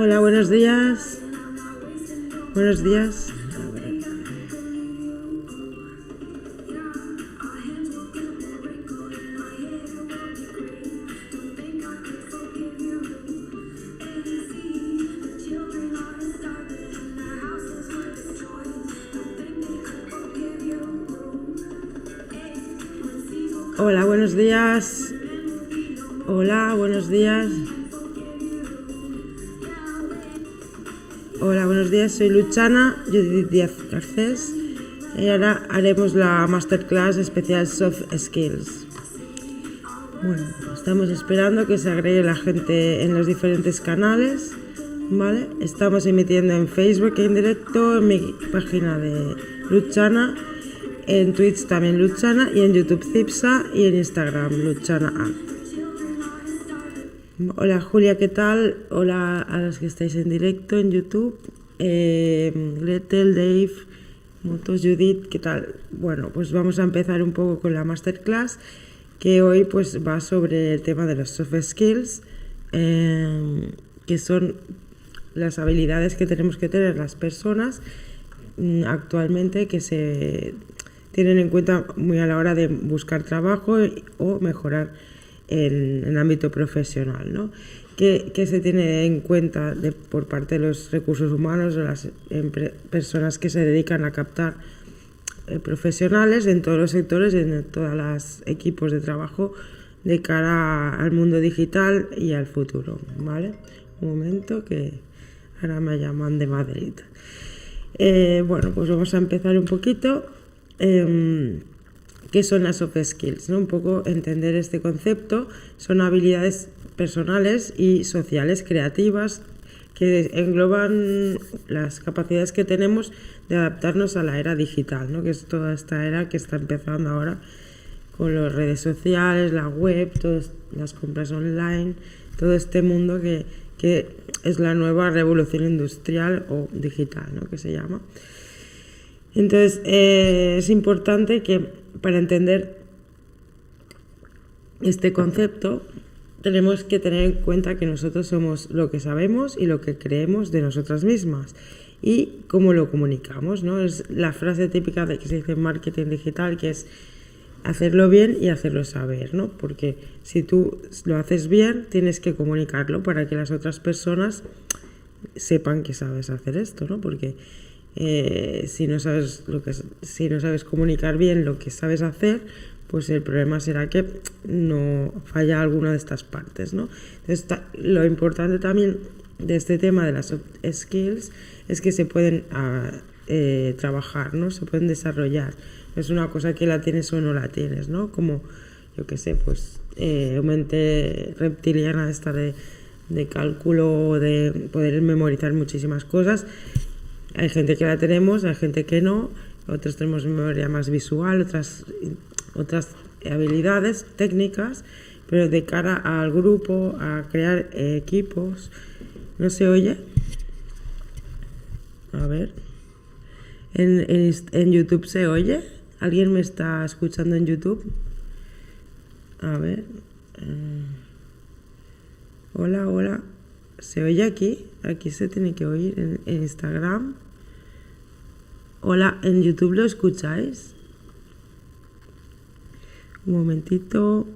Hola, buenos días. Buenos días. Judith Díaz Garcés. Y ahora haremos la masterclass especial Soft Skills. Bueno, estamos esperando que se agregue la gente en los diferentes canales. ¿Vale? Estamos emitiendo en Facebook en directo, en mi página de Luchana en Twitch también Luchana y en YouTube Cipsa y en Instagram Luchana Hola Julia, ¿qué tal? Hola a los que estáis en directo en YouTube. Eh, Gretel, Dave, Motos, Judith, ¿qué tal? Bueno, pues vamos a empezar un poco con la masterclass que hoy pues va sobre el tema de los soft skills, eh, que son las habilidades que tenemos que tener las personas mm, actualmente que se tienen en cuenta muy a la hora de buscar trabajo o mejorar en, el ámbito profesional. ¿no? ¿Qué, se tiene en cuenta por parte de los recursos humanos o las personas que se dedican a captar eh, profesionales en todos los sectores, en todos los equipos de trabajo de cara al mundo digital y al futuro? ¿vale? Un momento que ahora me llaman de Madrid. Eh, bueno, pues vamos a empezar un poquito. Em, ¿Qué son las soft skills? ¿no? Un poco entender este concepto. Son habilidades personales y sociales creativas que engloban las capacidades que tenemos de adaptarnos a la era digital, ¿no? que es toda esta era que está empezando ahora con las redes sociales, la web, todas las compras online, todo este mundo que, que es la nueva revolución industrial o digital, ¿no? que se llama. Entonces, eh, es importante que para entender este concepto tenemos que tener en cuenta que nosotros somos lo que sabemos y lo que creemos de nosotras mismas y cómo lo comunicamos, ¿no? Es la frase típica de que se dice en marketing digital que es hacerlo bien y hacerlo saber, ¿no? Porque si tú lo haces bien, tienes que comunicarlo para que las otras personas sepan que sabes hacer esto, ¿no? Porque eh, si, no sabes lo que, si no sabes comunicar bien lo que sabes hacer, pues el problema será que no falla alguna de estas partes. ¿no? lo importante también de este tema de las skills es que se pueden ah, eh, trabajar, ¿no? se pueden desarrollar. Es una cosa que la tienes o no la tienes, ¿no? Como, yo qué sé, pues eh, mente reptiliana esta de, de cálculo, de poder memorizar muchísimas cosas hay gente que la tenemos, hay gente que no, otros tenemos memoria más visual, otras, otras habilidades técnicas, pero de cara al grupo, a crear equipos, ¿no se oye? A ver. ¿En, en, YouTube se oye? ¿Alguien me está escuchando en YouTube? A ver. Eh, hola, hola. ¿Se oye aquí? Aquí se tiene que oír en Instagram. Hola, ¿en YouTube lo escucháis? Un momentito.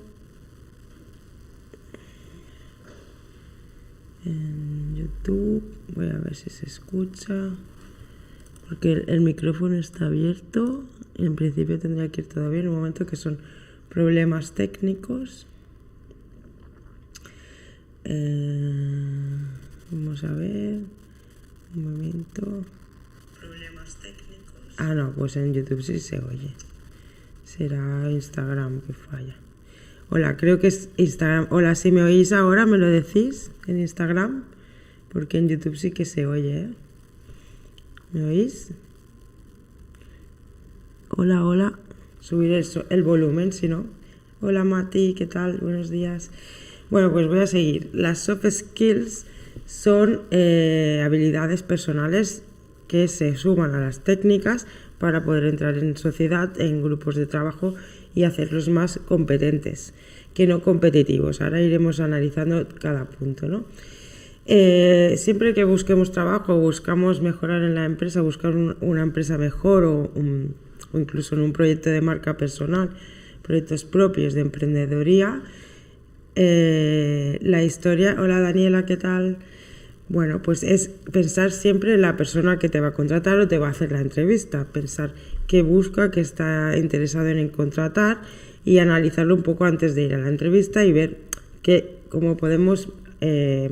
En YouTube, voy a ver si se escucha. Porque el, micrófono está abierto. En principio tendría que ir todo bien. Un momento que son problemas técnicos. Eh, vamos a ver. Un momento. Ah, no, pues en YouTube sí se oye. Será Instagram que falla. Hola, creo que es Instagram. Hola, si me oís ahora, ¿me lo decís en Instagram? Porque en YouTube sí que se oye, ¿eh? ¿Me oís? Hola, hola. Subir el, el volumen, si no. Hola, Mati, ¿qué tal? Buenos días. Bueno, pues voy a seguir. Las soft skills son eh, habilidades personales que se suman a las técnicas para poder entrar en sociedad, en grupos de trabajo y hacerlos más competentes que no competitivos. Ahora iremos analizando cada punto. ¿no? Eh, siempre que busquemos trabajo, buscamos mejorar en la empresa, buscar una empresa mejor o, incluso en un proyecto de marca personal, proyectos propios de emprendedoría. Eh, la historia, hola Daniela, ¿qué tal? Bueno, pues es pensar siempre en la persona que te va a contratar o te va a hacer la entrevista, pensar qué busca, qué está interesado en contratar y analizarlo un poco antes de ir a la entrevista y ver que, cómo podemos eh,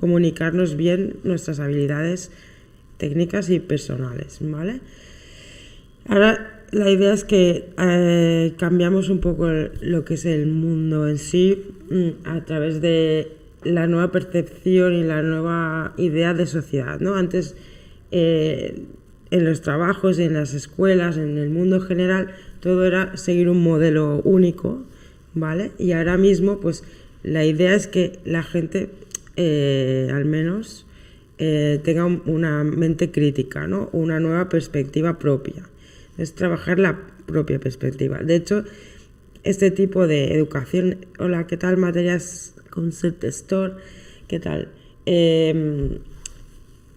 comunicarnos bien nuestras habilidades técnicas y personales, ¿vale? Ahora la idea es que eh, cambiamos un poco lo que es el mundo en sí mm, a través de la nueva percepción y la nueva idea de sociedad, ¿no? Antes eh, en los trabajos, en las escuelas, en el mundo general, todo era seguir un modelo único, ¿vale? Y ahora mismo, pues la idea es que la gente eh, al menos eh, tenga una mente crítica, ¿no? una nueva perspectiva propia. Es trabajar la propia perspectiva. De hecho, este tipo de educación, hola, ¿qué tal? Materias Concept Store, ¿qué tal? Em,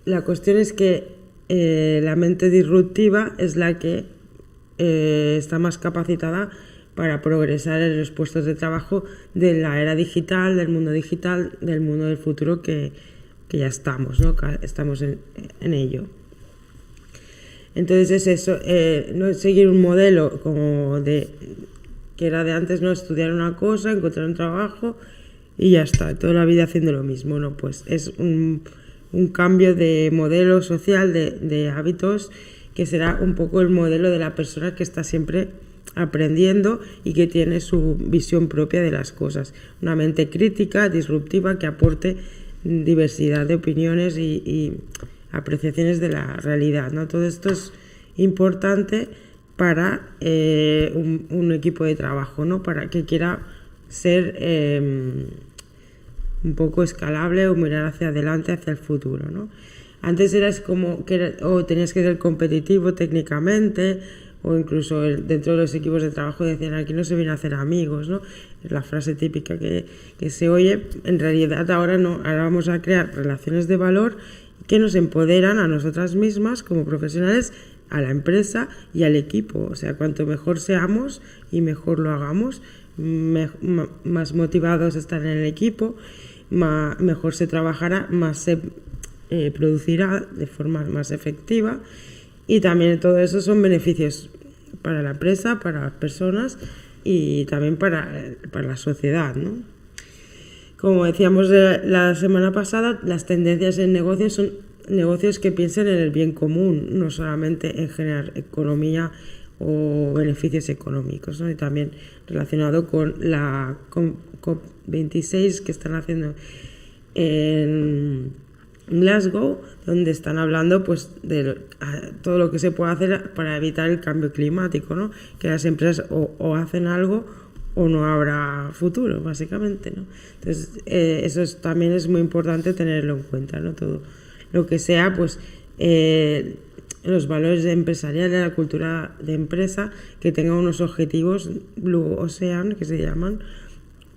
la cuestión es que eh, la mente disruptiva es la que está más capacitada para progresar en los puestos de trabajo de la era digital, del mundo digital, del mundo del futuro que, ya estamos, ¿no? estamos en, ello. Entonces es eso, eh, no seguir un modelo como de que era de antes, no estudiar una cosa, encontrar un trabajo y ya está, toda la vida haciendo lo mismo, ¿no? Pues es un, cambio de modelo social, de, de hábitos, que será un poco el modelo de la persona que está siempre aprendiendo y que tiene su visión propia de las cosas. Una mente crítica, disruptiva, que aporte diversidad de opiniones y, apreciaciones de la realidad. ¿no? Todo esto es importante para eh, un, equipo de trabajo, ¿no? para que quiera ser em, un poco escalable o mirar hacia adelante, hacia el futuro. ¿no? Antes eras como que o tenías que ser competitivo técnicamente, o incluso dentro de los equipos de trabajo decían aquí no se viene a hacer amigos, ¿no? Es la frase típica que, que se oye, en realidad ahora no, ahora vamos a crear relaciones de valor que nos empoderan a nosotras mismas como profesionales, a la empresa y al equipo. O sea, cuanto mejor seamos y mejor lo hagamos, más motivados estarán en el equipo, mejor se trabajará, más se eh, producirá de forma más efectiva y también todo eso son beneficios para la empresa, para las personas y también para, para la sociedad. ¿no? Como decíamos la semana pasada, las tendencias en negocios son negocios que piensen en el bien común, no solamente en generar economía o beneficios económicos, ¿no? y también relacionado con la COP26 que están haciendo en Glasgow, donde están hablando pues de todo lo que se puede hacer para evitar el cambio climático, ¿no? Que las empresas o, hacen algo o no habrá futuro, básicamente, ¿no? Entonces, eh, eso también es muy importante tenerlo en cuenta, ¿no? Todo lo que sea, pues, eh, los valores empresariales, la cultura de empresa, que tenga unos objetivos Blue Ocean, que se llaman,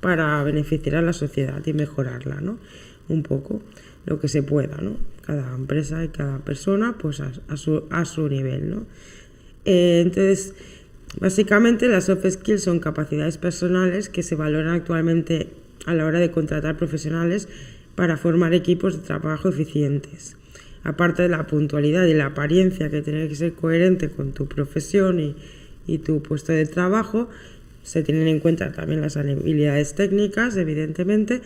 para beneficiar a la sociedad y mejorarla, ¿no? Un poco lo que se pueda, ¿no? Cada empresa y cada persona, pues a, su, a su, nivel, ¿no? Eh, entonces, básicamente las soft skills son capacidades personales que se valoran actualmente a la hora de contratar profesionales para formar equipos de trabajo eficientes. Aparte de la puntualidad y la apariencia que tiene que ser coherente con tu profesión y, tu puesto de trabajo, se tienen en cuenta también las habilidades técnicas, evidentemente,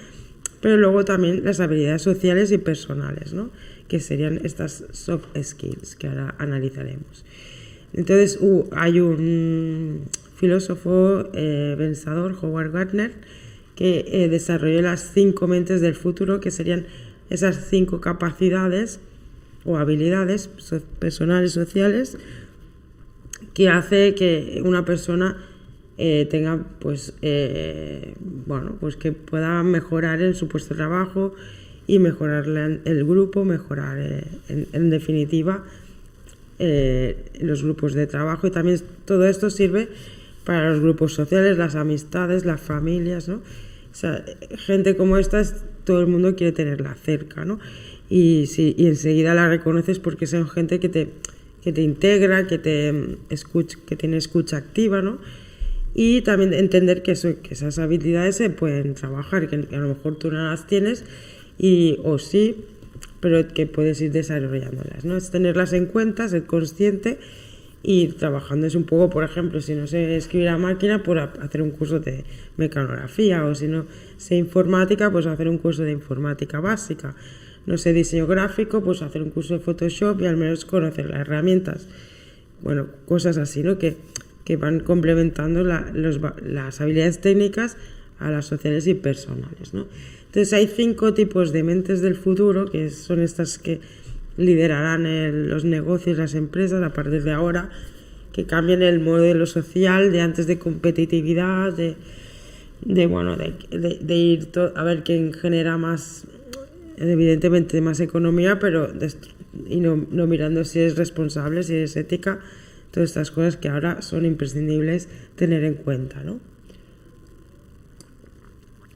pero luego también las habilidades sociales y personales, ¿no? que serían estas soft skills que ahora analizaremos. Entonces uh, hay un filósofo eh, pensador, Howard Gardner, que eh, desarrolló las cinco mentes del futuro, que serían esas cinco capacidades o habilidades personales, sociales, que hace que una persona eh, tenga pues eh, bueno pues que pueda mejorar en su puesto de trabajo y mejorar el grupo mejorar eh, en, definitiva los grupos de trabajo y también todo esto sirve para los grupos sociales las amistades las familias ¿no? O sea, gente como esta, todo el mundo quiere tenerla cerca, ¿no? Y, si, y enseguida la reconoces porque son gente que te, que te integra, que, te escucha, que tiene escucha activa, ¿no? Y también entender que, eso, que esas habilidades se pueden trabajar, que, a lo mejor tú no las tienes, y, o sí, pero que puedes ir desarrollándolas, ¿no? Es tenerlas en cuenta, ser consciente ir trabajando. Es un poco, por ejemplo, si no sé escribir a máquina, por hacer un curso de mecanografía, o si no sé informática, pues hacer un curso de informática básica. No sé diseño gráfico, pues hacer un curso de Photoshop y al menos conocer las herramientas. Bueno, cosas así, ¿no? Que, que van complementando las habilidades técnicas a las sociales y personales, ¿no? Entonces hay cinco tipos de mentes del futuro, que son estas que liderarán los negocios, las empresas a partir de ahora, que cambien el modelo social de antes de competitividad, de, de bueno, de, ir a ver quién genera más, evidentemente más economía, pero y no, mirando si es responsable, si es ética, todas estas cosas que ahora son imprescindibles tener en cuenta, ¿no?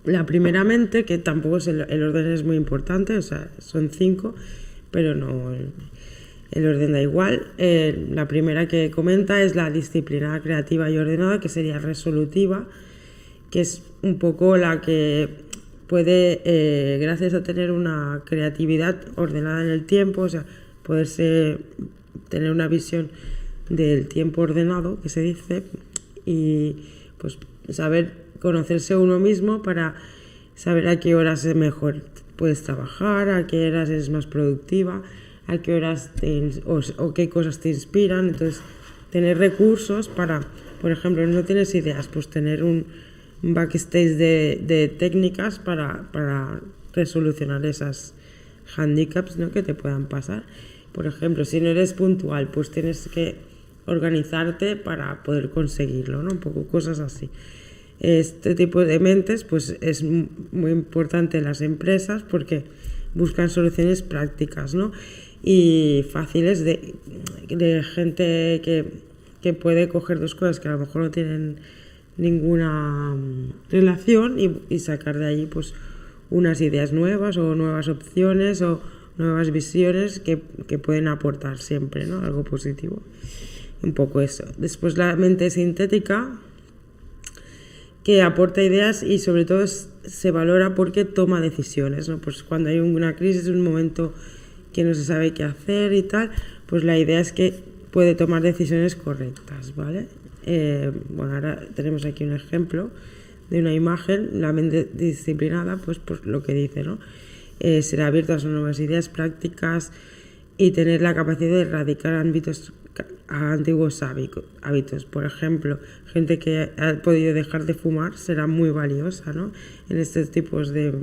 La primeramente, que tampoco es el, el orden es muy importante, o sea, son cinco, pero no el, orden da igual. Eh, la primera que comenta es la disciplina creativa y ordenada, que sería resolutiva, que es un poco la que puede, eh, gracias a tener una creatividad ordenada en el tiempo, o sea, poderse tener una visión del tiempo ordenado, que se dice, y pues saber conocerse uno mismo para saber a qué horas es mejor puedes trabajar, a qué horas eres más productiva, a qué horas o, qué cosas te inspiran. Entonces, tener recursos para, por ejemplo, no tienes ideas, pues tener un, backstage de, técnicas para, para, resolucionar esas handicaps ¿no? que te puedan pasar. Por ejemplo, si no eres puntual, pues tienes que organizarte para poder conseguirlo, ¿no? Un poco cosas así este tipo de mentes pues es muy importante en las empresas porque buscan soluciones prácticas ¿no? y fáciles de, de gente que, que, puede coger dos cosas que a lo mejor no tienen ninguna mm, relación y, sacar de allí pues unas ideas nuevas o nuevas opciones o nuevas visiones que, que pueden aportar siempre ¿no? algo positivo un poco eso después la mente sintética que aporta ideas y sobre todo se valora porque toma decisiones, ¿no? Pues cuando hay una crisis, un momento que no se sabe qué hacer y tal, pues la idea es que puede tomar decisiones correctas, ¿vale? Eh, bueno, ahora tenemos aquí un ejemplo de una imagen, la mente disciplinada, pues por lo que dice, ¿no? Eh, será abierta a nuevas ideas prácticas y tener la capacidad de erradicar ámbitos a antiguos hábitos. Por ejemplo, gente que ha podido dejar de fumar será muy valiosa ¿no? en estos tipos de.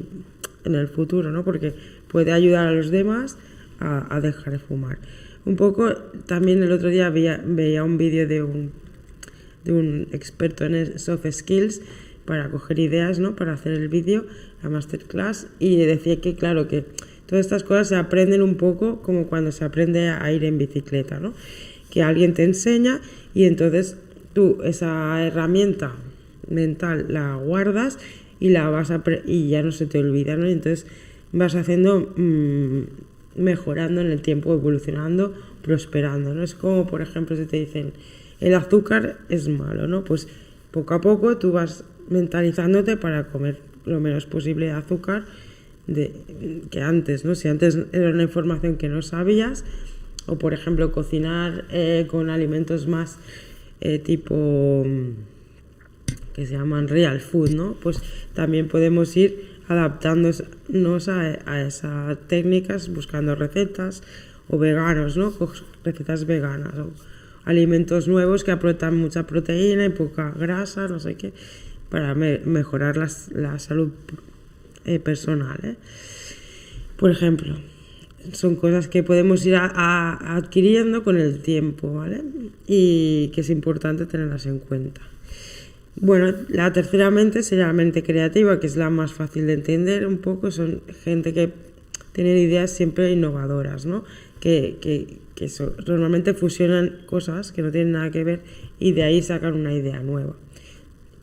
en el futuro, ¿no? porque puede ayudar a los demás a, dejar de fumar. Un poco, también el otro día veía, veía un vídeo de un, de un experto en soft skills para coger ideas, ¿no? Para hacer el vídeo, la masterclass, y decía que, claro, que todas estas cosas se aprenden un poco como cuando se aprende a ir en bicicleta, ¿no? que alguien te enseña y entonces tú esa herramienta mental la guardas y la vas a y ya no se te olvida, ¿no? entonces vas haciendo mm, mejorando en el tiempo, evolucionando, prosperando, ¿no? Es como, por ejemplo, si te dicen el azúcar es malo, ¿no? Pues poco a poco tú vas mentalizándote para comer lo menos posible de azúcar de, que antes, ¿no? Si antes era una información que no sabías, o por ejemplo cocinar eh, con alimentos más eh, tipo que se llaman real food, ¿no? Pues también podemos ir adaptándonos a, esas técnicas, buscando recetas o veganos, ¿no? Recetas veganas alimentos nuevos que aportan mucha proteína y poca grasa, no sé qué, para mejorar la salud eh, personal. Por ejemplo, son cosas que podemos ir adquiriendo con el tiempo, ¿vale? Y que es importante tenerlas en cuenta. Bueno, la tercera mente sería la mente creativa, que es la más fácil de entender un poco. Son gente que tiene ideas siempre innovadoras, ¿no? Que, que, que normalmente fusionan cosas que no tienen nada que ver y de ahí sacan una idea nueva.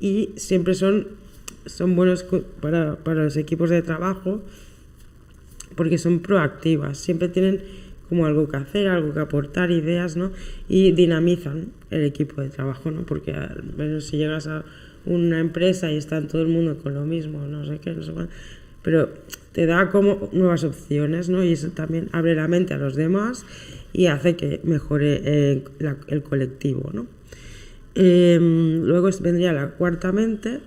Y siempre son son buenos para, para los equipos de trabajo porque son proactivas, siempre tienen como algo que hacer, algo que aportar, ideas, ¿no? Y dinamizan el equipo de trabajo, ¿no? Porque al menos si llegas a una empresa y está todo el mundo con lo mismo, no sé qué, no sé cuál, pero te da como nuevas opciones, ¿no? Y eso también abre la mente a los demás y hace que mejore eh, el colectivo, ¿no? Em, luego vendría la cuarta mente,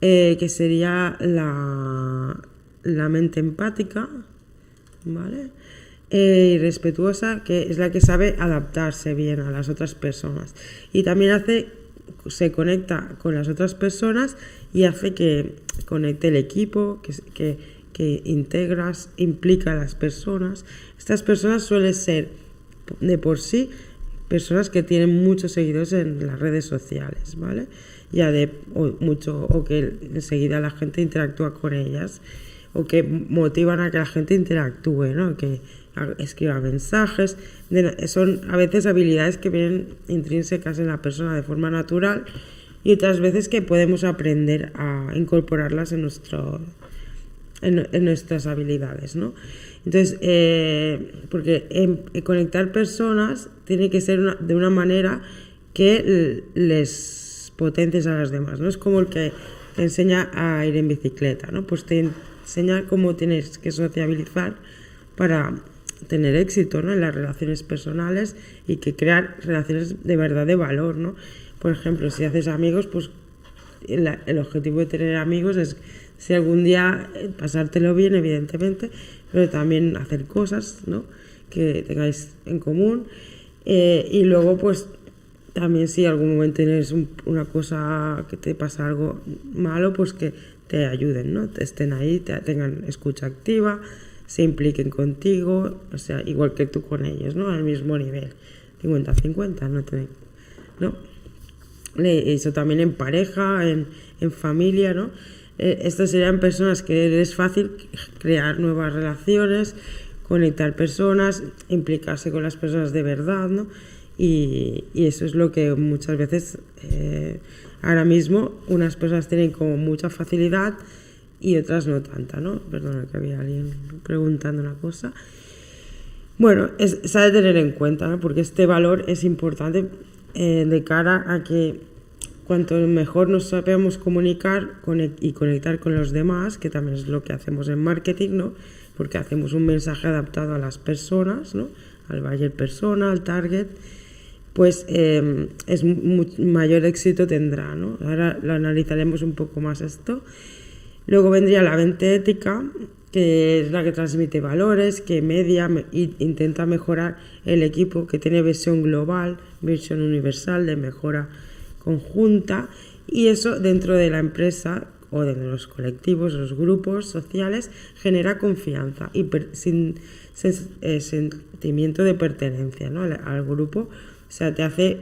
eh, que sería la, la mente empática, ¿vale? Eh, y respetuosa, que es la que sabe adaptarse bien a las otras personas. Y también hace, se conecta con las otras personas y hace que conecte el equipo, que, que, integras, implica a las personas. Estas personas suelen ser de por sí personas que tienen muchos seguidores en las redes sociales, ¿vale? Ya de mucho, o que enseguida la gente interactúa con ellas o que motivan a que la gente interactúe, ¿no? que escriba mensajes. son a veces habilidades que vienen intrínsecas en la persona de forma natural y otras veces que podemos aprender a incorporarlas en, nuestro, en, nuestras habilidades. ¿no? Entonces, eh, porque conectar personas tiene que ser de una manera que les potencies a las demás. ¿no? Es como el que te enseña a ir en bicicleta, ¿no? Pues te enseña cómo tienes que sociabilizar para tener éxito ¿no? en las relaciones personales y que crear relaciones de verdad de valor. ¿no? Por ejemplo, si haces amigos, pues el, objetivo de tener amigos es si algún día eh, pasártelo bien, evidentemente, pero también hacer cosas ¿no? que tengáis en común. Eh, y luego, pues también si algún momento tienes una cosa que te pasa algo malo, pues que te ayuden, ¿no? Estén ahí, te, tengan escucha activa, se impliquen contigo, o sea, igual que tú con ellos, ¿no? Al mismo nivel, 50-50, ¿no? ¿no? Eso también en pareja, en, en familia, ¿no? Eh, estas serían personas que es fácil crear nuevas relaciones, conectar personas, implicarse con las personas de verdad, ¿no? Y, y eso es lo que muchas veces eh, Ahora mismo unas personas tienen como mucha facilidad y otras no tanta, ¿no? Perdona que había alguien preguntando una cosa. Bueno, es, se de tener en cuenta, ¿no? Porque este valor es importante eh, de cara a que cuanto mejor nos sabemos comunicar y conectar con los demás, que también es lo que hacemos en marketing, ¿no? Porque hacemos un mensaje adaptado a las personas, ¿no? Al buyer persona, al target pues em, es mayor éxito tendrá. ¿no? Ahora lo analizaremos un poco más esto. Luego vendría la mente ética, que es la que transmite valores, que media e intenta mejorar el equipo, que tiene visión global, visión universal de mejora conjunta, y eso dentro de la empresa o de los colectivos, los grupos sociales, genera confianza y sin, eh, sentimiento de pertenencia ¿no? al grupo o sea, te hace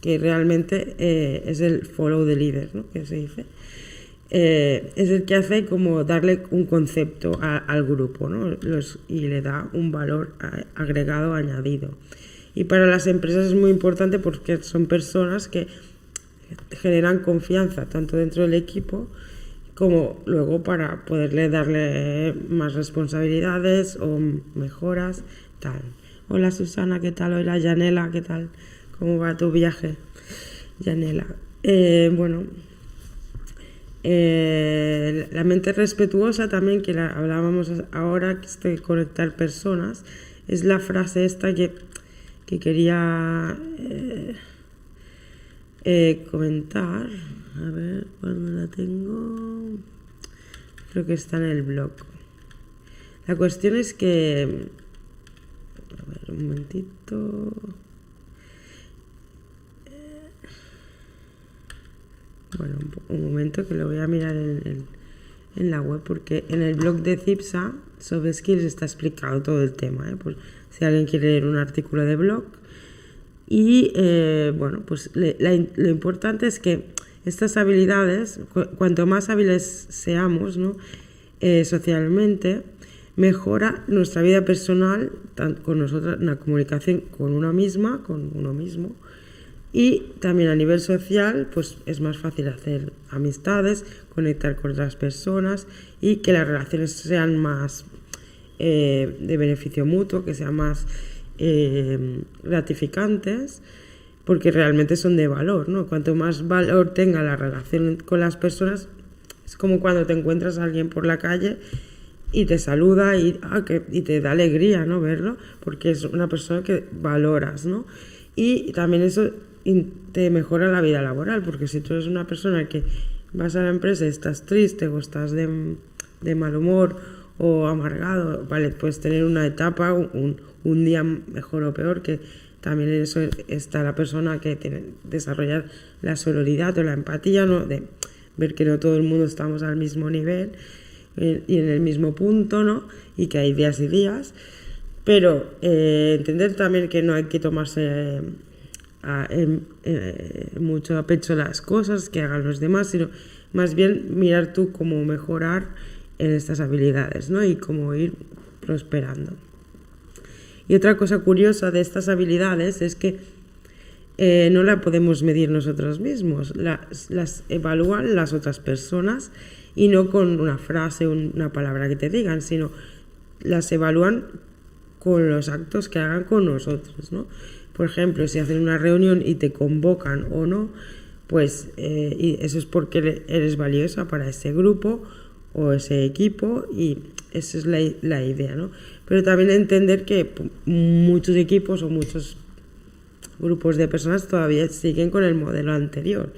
que realmente eh, es el follow the leader, ¿no? Que se dice. Eh, es el que hace como darle un concepto al grupo ¿no? y le da un valor agregado añadido. Y para las empresas es muy importante porque son personas que generan confianza tanto dentro del equipo como luego para poderle darle más responsabilidades o mejoras, tal. Hola Susana, ¿qué tal? Hola Janela, ¿qué tal? ¿Cómo va tu viaje, Janela? Eh, bueno, eh, la mente respetuosa también, que la hablábamos ahora, que es de conectar personas, es la frase esta que, que quería eh, comentar. A ver, ¿cuándo la tengo? Creo que está en el blog. La cuestión es que... A ver, un momentito. Bueno, un momento que lo voy a mirar en, la web porque en el blog de CIPSA, Soft Skills, está explicado todo el tema. ¿eh? Pues, si alguien quiere leer un artículo de blog. Y eh, bueno, pues lo importante es que estas habilidades, cuanto más hábiles seamos ¿no? Eh, socialmente, mejora nuestra vida personal, tanto con nosotros, la comunicación con una misma, con uno mismo, Y también a nivel social, pues es más fácil hacer amistades, conectar con otras personas y que las relaciones sean más eh, de beneficio mutuo, que sean más eh, gratificantes, porque realmente son de valor, ¿no? Cuanto más valor tenga la relación con las personas, es como cuando te encuentras a alguien por la calle y te saluda y, ah, que, y te da alegría, ¿no? Verlo, porque es una persona que valoras, ¿no? Y también eso te mejora la vida laboral, porque si tú eres una persona que vas a la empresa y estás triste o estás de, mal humor o amargado, vale, puedes tener una etapa, un, un día mejor o peor, que también en eso está la persona que tiene desarrollar la sororidad o la empatía, ¿no? De ver que no todo el mundo estamos al mismo nivel eh, y en el mismo punto, ¿no? Y que hay días y días. Pero eh, entender también que no hay que tomarse eh, mucho a pecho las cosas que hagan los demás, sino más bien mirar tú cómo mejorar en estas habilidades, ¿no? Y cómo ir prosperando. Y otra cosa curiosa de estas habilidades es que eh, no la podemos medir nosotros mismos, las, las, evalúan las otras personas y no con una frase, una palabra que te digan, sino las evalúan con los actos que hagan con nosotros, ¿no? Por ejemplo, si hacen una reunión y te convocan o no, pues eh, eso es porque eres valiosa para ese grupo o ese equipo y esa es la, la idea, ¿no? pero también entender que muchos equipos o muchos grupos de personas todavía siguen con el modelo anterior,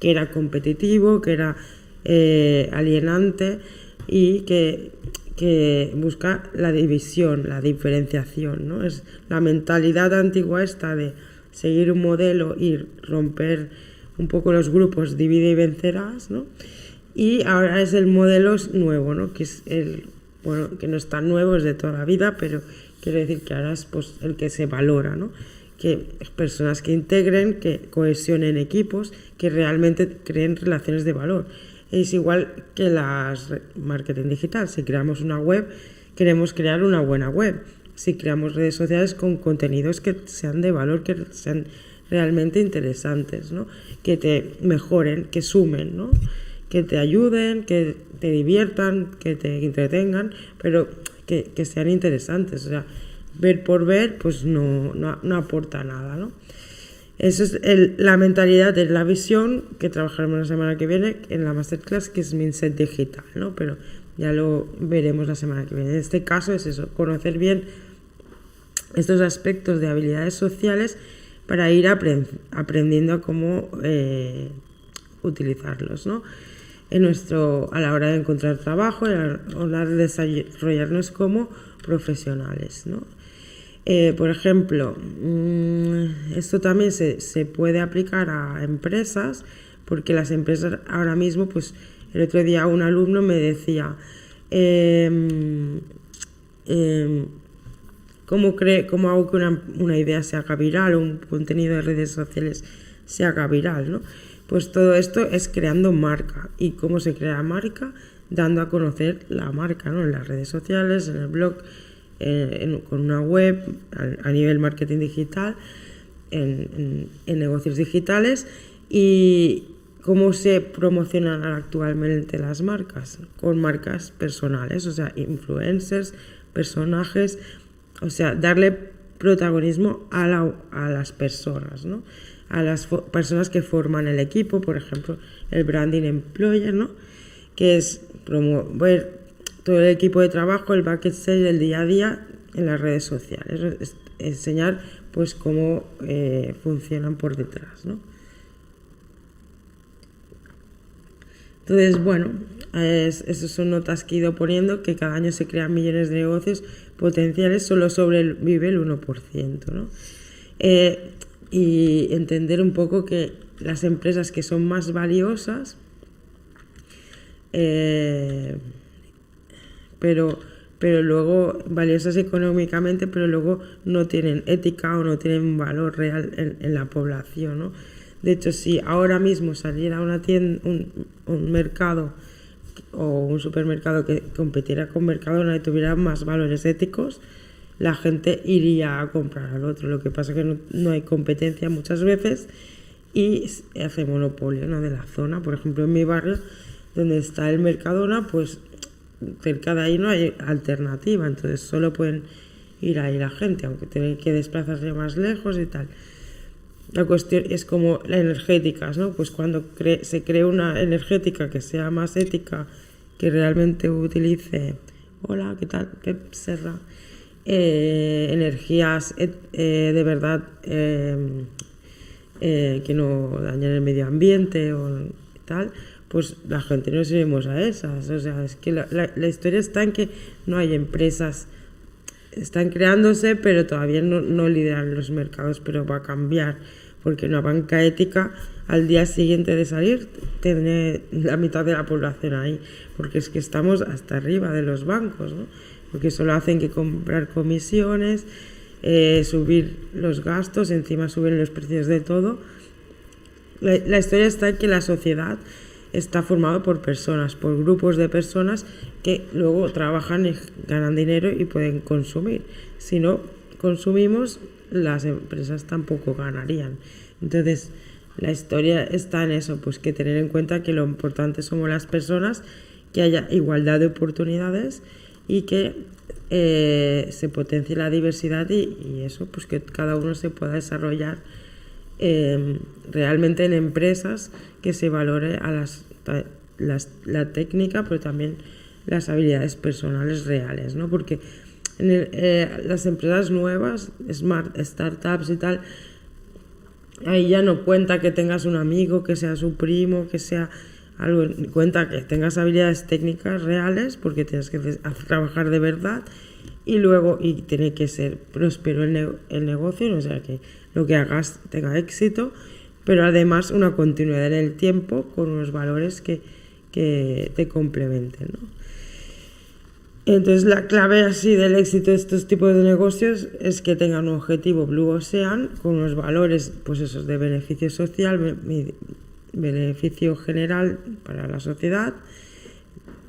que era competitivo, que era eh, alienante y que, que, busca la división, la diferenciación. ¿no? Es la mentalidad antigua esta de seguir un modelo y romper un poco los grupos, divide y vencerás, ¿no? Y ahora es el modelo nuevo, ¿no? que es el bueno, que no es tan nuevo, es de toda la vida, pero quiero decir que ahora es pues, el que se valora, ¿no? que personas que integren, que cohesionen equipos, que realmente creen relaciones de valor. Es igual que las marketing digital. Si creamos una web, queremos crear una buena web. Si creamos redes sociales con contenidos que sean de valor, que sean realmente interesantes, ¿no? que te mejoren, que sumen, ¿no? que te ayuden, que te diviertan, que te entretengan, pero que, sean interesantes. O sea, ver por ver, pues no, no, aporta nada, ¿no? Esa es la mentalidad de la visión que trabajaremos la semana que viene en la masterclass, que es Mindset Digital, ¿no? Pero ya lo veremos la semana que viene. En este caso es eso, conocer bien estos aspectos de habilidades sociales para ir aprendiendo a cómo eh, utilizarlos, ¿no? en nuestro, a la hora de encontrar trabajo, a la hora de desarrollarnos como profesionales. ¿no? Eh, por ejemplo, mm, esto también se, se, puede aplicar a empresas, porque las empresas ahora mismo, pues el otro día un alumno me decía, em, ¿cómo, cree, ¿cómo hago que una, una idea se haga viral o un contenido de redes sociales se haga viral? ¿no? Pues todo esto es creando marca. ¿Y cómo se crea marca? Dando a conocer la marca ¿no? en las redes sociales, en el blog, con una web, a, nivel marketing digital, en, negocios digitales y cómo se promocionan actualmente las marcas, con marcas personales, o sea, influencers, personajes, o sea, darle protagonismo a, a las personas, ¿no? a las personas que forman el equipo, por ejemplo, el branding employer, ¿no? que es promover todo el equipo de trabajo, el backstage, el día a día en las redes sociales, enseñar pues cómo eh, funcionan por detrás. ¿no? Entonces, bueno, esas son notas que he ido poniendo, que cada año se crean millones de negocios potenciales, solo sobrevive el 1%. ¿no? Eh, y entender un poco que las empresas que son más valiosas, eh, pero, pero luego valiosas económicamente, pero luego no tienen ética o no tienen valor real en, la población. ¿no? De hecho, si ahora mismo saliera una tienda, un, mercado o un supermercado que competiera con Mercadona y tuviera más valores éticos, la gente iría a comprar al otro. Lo que pasa es que no, hay competencia muchas veces y hace monopolio ¿no? de la zona. Por ejemplo, en mi barrio, donde está el Mercadona, pues cerca de ahí no hay alternativa, entonces solo pueden ir ahí la gente, aunque tienen que desplazarse más lejos y tal. La cuestión es como la energética, ¿no? Pues cuando se cree una energética que sea más ética, que realmente utilice, hola, ¿qué tal? Pep Serra, eh, energías eh, de verdad eh, que no dañen el medio ambiente o tal, pues la gente no seguimos a esas. O sea, es que la, la, historia está en que no hay empresas, están creándose, pero todavía no, no lideran los mercados, pero va a cambiar, porque una banca ética al día siguiente de salir tiene la mitad de la población ahí, porque es que estamos hasta arriba de los bancos, ¿no? porque solo hacen que comprar comisiones, eh, subir los gastos, encima suben los precios de todo. La, la historia está en que la sociedad está formada por personas, por grupos de personas que luego trabajan y ganan dinero y pueden consumir. Si no consumimos, las empresas tampoco ganarían. Entonces, la historia está en eso, pues que tener en cuenta que lo importante somos las personas, que haya igualdad de oportunidades y que eh, se potencie la diversidad y, eso, pues que cada uno se pueda desarrollar em, realmente en empresas que se valore a las, la técnica, pero también las habilidades personales reales, ¿no? Porque en eh, las empresas nuevas, smart startups y tal, ahí ya no cuenta que tengas un amigo, que sea su primo, que sea algo, cuenta que tengas habilidades técnicas reales, porque tienes que trabajar de verdad, y luego, y tiene que ser próspero el, el negocio, o sea, que lo que hagas tenga éxito, pero además una continuidad en el tiempo con unos valores que, que te complementen, ¿no? Entonces la clave así del éxito de estos tipos de negocios es que tengan un objetivo Blue Ocean con unos valores pues esos de beneficio social, beneficio general para la sociedad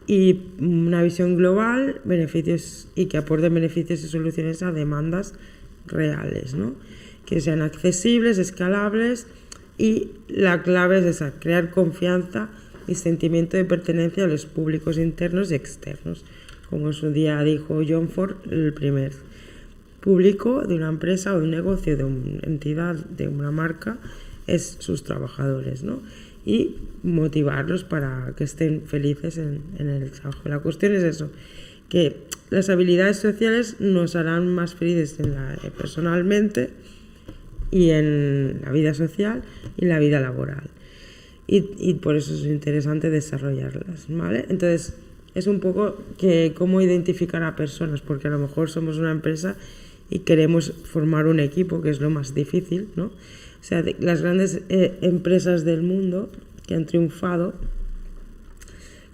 y una visión global, beneficios y que aporten beneficios y soluciones a demandas reales, ¿no? que sean accesibles, escalables y la clave es esa, crear confianza y sentimiento de pertenencia a los públicos internos y externos como en su día dijo John Ford, el primer público de una empresa o de un negocio, de una entidad, de una marca, es sus trabajadores, ¿no? Y motivarlos para que estén felices en, el trabajo. La cuestión es eso, que las habilidades sociales nos harán más felices en la, personalmente y en la vida social y en la vida laboral. Y, y por eso es interesante desarrollarlas, ¿vale? Entonces, es un poco que cómo identificar a personas, porque a lo mejor somos una empresa y queremos formar un equipo, que es lo más difícil, ¿no? O sea, las grandes eh, empresas del mundo que han triunfado,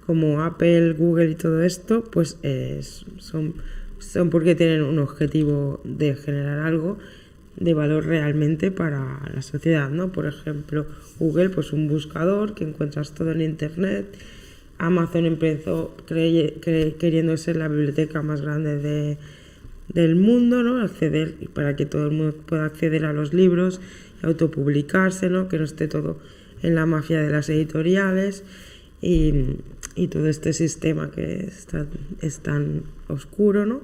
como Apple, Google y todo esto, pues son, son porque tienen un objetivo de generar algo de valor realmente para la sociedad, ¿no? Por ejemplo, Google, pues un buscador que encuentras todo en Internet, Amazon empezó queriendo ser la biblioteca más grande de, del mundo, ¿no? Acceder para que todo el mundo pueda acceder a los libros, autopublicarse, ¿no? Que no esté todo en la mafia de las editoriales y, todo este sistema que está, es tan oscuro, ¿no?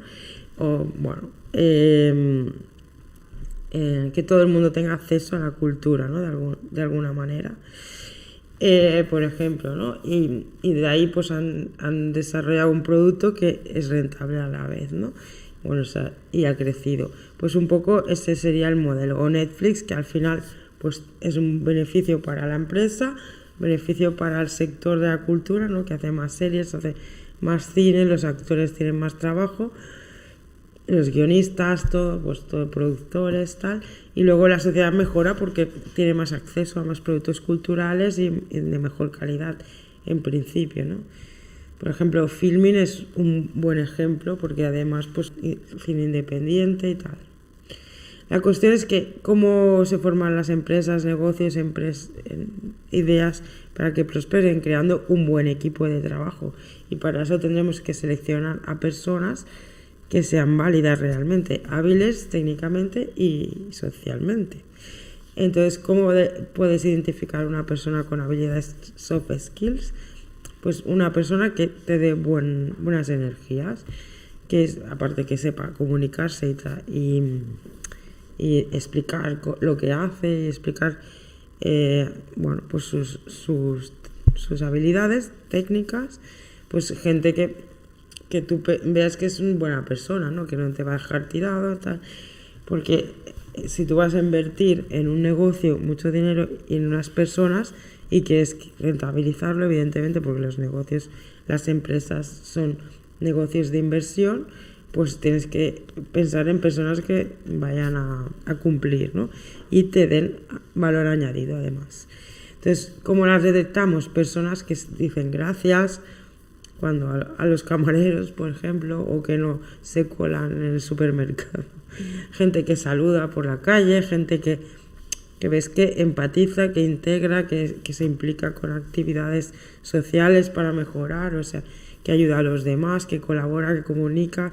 O, bueno, em, eh, que todo el mundo tenga acceso a la cultura, ¿no? De, de alguna manera. Eh, por ejemplo, ¿no? Y, de ahí pues han, desarrollado un producto que es rentable a la vez, ¿no? Bueno, y ha crecido. Pues un poco ese sería el modelo. O Netflix, que al final pues es un beneficio para la empresa, beneficio para el sector de la cultura, ¿no? Que hace más series, hace más cine, los actores tienen más trabajo, los guionistas, todo, pues todo, productores, tal, y luego la sociedad mejora porque tiene más acceso a más productos culturales y, de mejor calidad, en principio, ¿no? Por ejemplo, Filming es un buen ejemplo porque además, pues, cine independiente y tal. La cuestión es que cómo se forman las empresas, negocios, ideas para que prosperen creando un buen equipo de trabajo. Y para eso tendremos que seleccionar a personas que sean válidas realmente, hábiles técnicamente y socialmente. Entonces, ¿cómo puedes identificar una persona con habilidades soft skills? Pues una persona que te dé buenas energías, que es, aparte que sepa comunicarse y, y, explicar lo que hace, y explicar eh, bueno, pues sus, habilidades técnicas, pues gente que, que tú veas que es una buena persona, ¿no? que no te va a dejar tirado, tal. porque si tú vas a invertir en un negocio mucho dinero y en unas personas y quieres rentabilizarlo, evidentemente, porque los negocios, las empresas son negocios de inversión, pues tienes que pensar en personas que vayan a, cumplir ¿no? y te den valor añadido además. Entonces, ¿cómo las detectamos? Personas que dicen gracias cuando a, los camareros, por ejemplo, o que no se colan en el supermercado. Gente que saluda por la calle, gente que, que ves que empatiza, que integra, que, que se implica con actividades sociales para mejorar, o sea, que ayuda a los demás, que colabora, que comunica,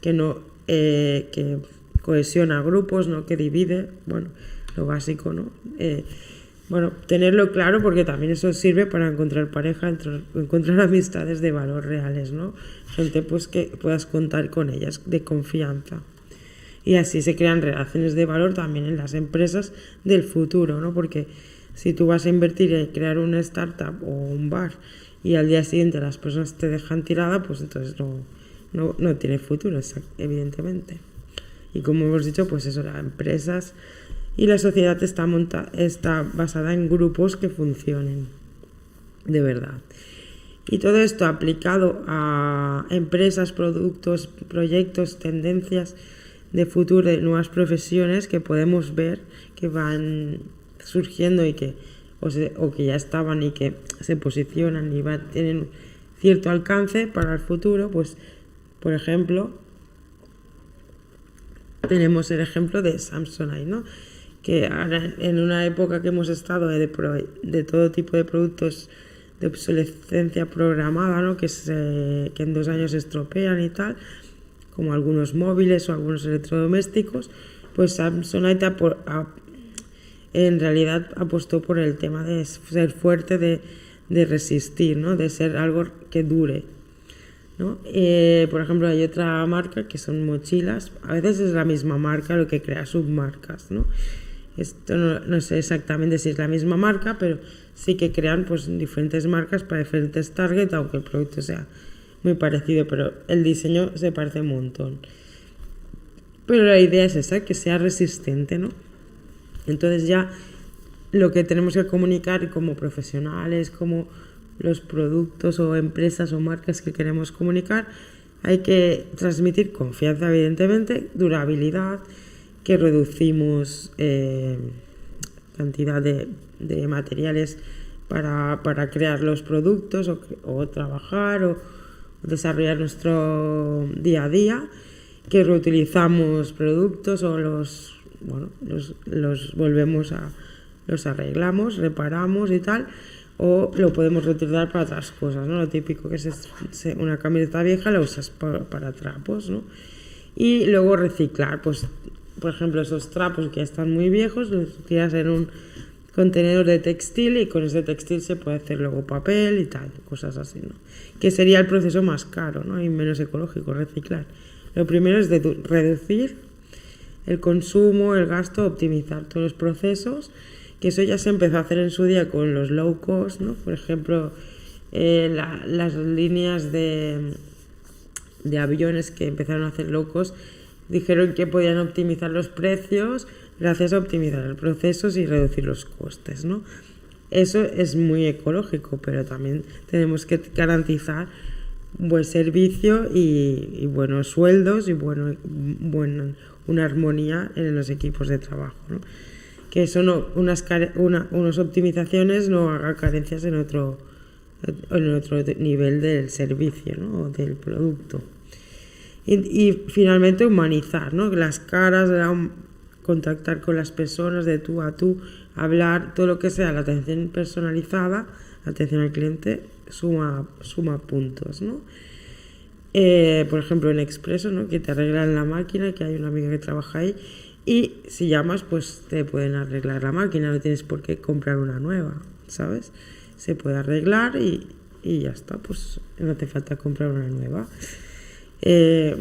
que no eh, que cohesiona grupos, no que divide, bueno, lo básico, ¿no? Eh, bueno, tenerlo claro porque también eso sirve para encontrar pareja, encontrar amistades de valor reales, ¿no? Gente pues que puedas contar con ellas, de confianza. Y así se crean relaciones de valor también en las empresas del futuro, ¿no? Porque si tú vas a invertir en crear una startup o un bar y al día siguiente las personas te dejan tirada, pues entonces no, no, tiene futuro, evidentemente. Y como hemos dicho, pues eso, las empresas y la sociedad está, monta está basada en grupos que funcionen de verdad. Y todo esto aplicado a empresas, productos, proyectos, tendencias de futuro, de nuevas profesiones que podemos ver que van surgiendo y que o, que ya estaban y que se posicionan y tienen cierto alcance para el futuro, pues, por ejemplo, tenemos el ejemplo de Samsonite, ¿no? que ahora, en una época que hemos estado de, de, todo tipo de productos de obsolescencia programada, ¿no? que, se, que en dos años se estropean y tal, como algunos móviles o algunos electrodomésticos, pues Samsonite en realidad apostó por el tema de ser fuerte, de, de resistir, ¿no? de ser algo que dure. ¿no? Eh, por ejemplo, hay otra marca que son mochilas. A veces es la misma marca lo que crea submarcas. ¿no? Esto no, no, sé exactamente si es la misma marca, pero sí que crean pues, diferentes marcas para diferentes targets, aunque el producto sea muy parecido, pero el diseño se parece un montón. Pero la idea es esa, que sea resistente, ¿no? Entonces ya lo que tenemos que comunicar como profesionales, como los productos o empresas o marcas que queremos comunicar, hay que transmitir confianza, evidentemente, durabilidad, que reducimos eh, cantidad de, materiales para, crear los productos o, trabajar o, desarrollar nuestro día a día, que reutilizamos productos o los bueno, los, los volvemos a, los arreglamos, reparamos y tal, o lo podemos reutilizar para otras cosas, ¿no? Lo típico que es una camiseta vieja la usas para, trapos, ¿no? Y luego reciclar, pues, por ejemplo, esos trapos que están muy viejos los tiras en un contenedor de textil y con ese textil se puede hacer luego papel y tal, cosas así, ¿no? Que sería el proceso más caro, ¿no? Y menos ecológico, reciclar. Lo primero es reducir el consumo, el gasto, optimizar todos los procesos, que eso ya se empezó a hacer en su día con los low cost, ¿no? Por ejemplo, eh, las líneas de, de aviones que empezaron a hacer low cost dijeron que podían optimizar los precios gracias a optimizar los procesos y reducir los costes, ¿no? Eso es muy ecológico, pero también tenemos que garantizar buen servicio y, buenos sueldos y bueno, buen, una armonía en los equipos de trabajo. ¿no? Que eso no, unas, unas optimizaciones no haga carencias en otro, en otro nivel del servicio ¿no? o del producto. Y, finalmente humanizar, ¿no? las caras, contactar con las personas de tú a tú, hablar, todo lo que sea la atención personalizada, atención al cliente, suma, suma puntos. ¿no? Eh, por ejemplo, en Expreso, ¿no? que te arreglan la máquina, que hay una amiga que trabaja ahí, y si llamas, pues te pueden arreglar la máquina, no tienes por qué comprar una nueva, ¿sabes? Se puede arreglar y, y ya está, pues no te falta comprar una nueva. Eh,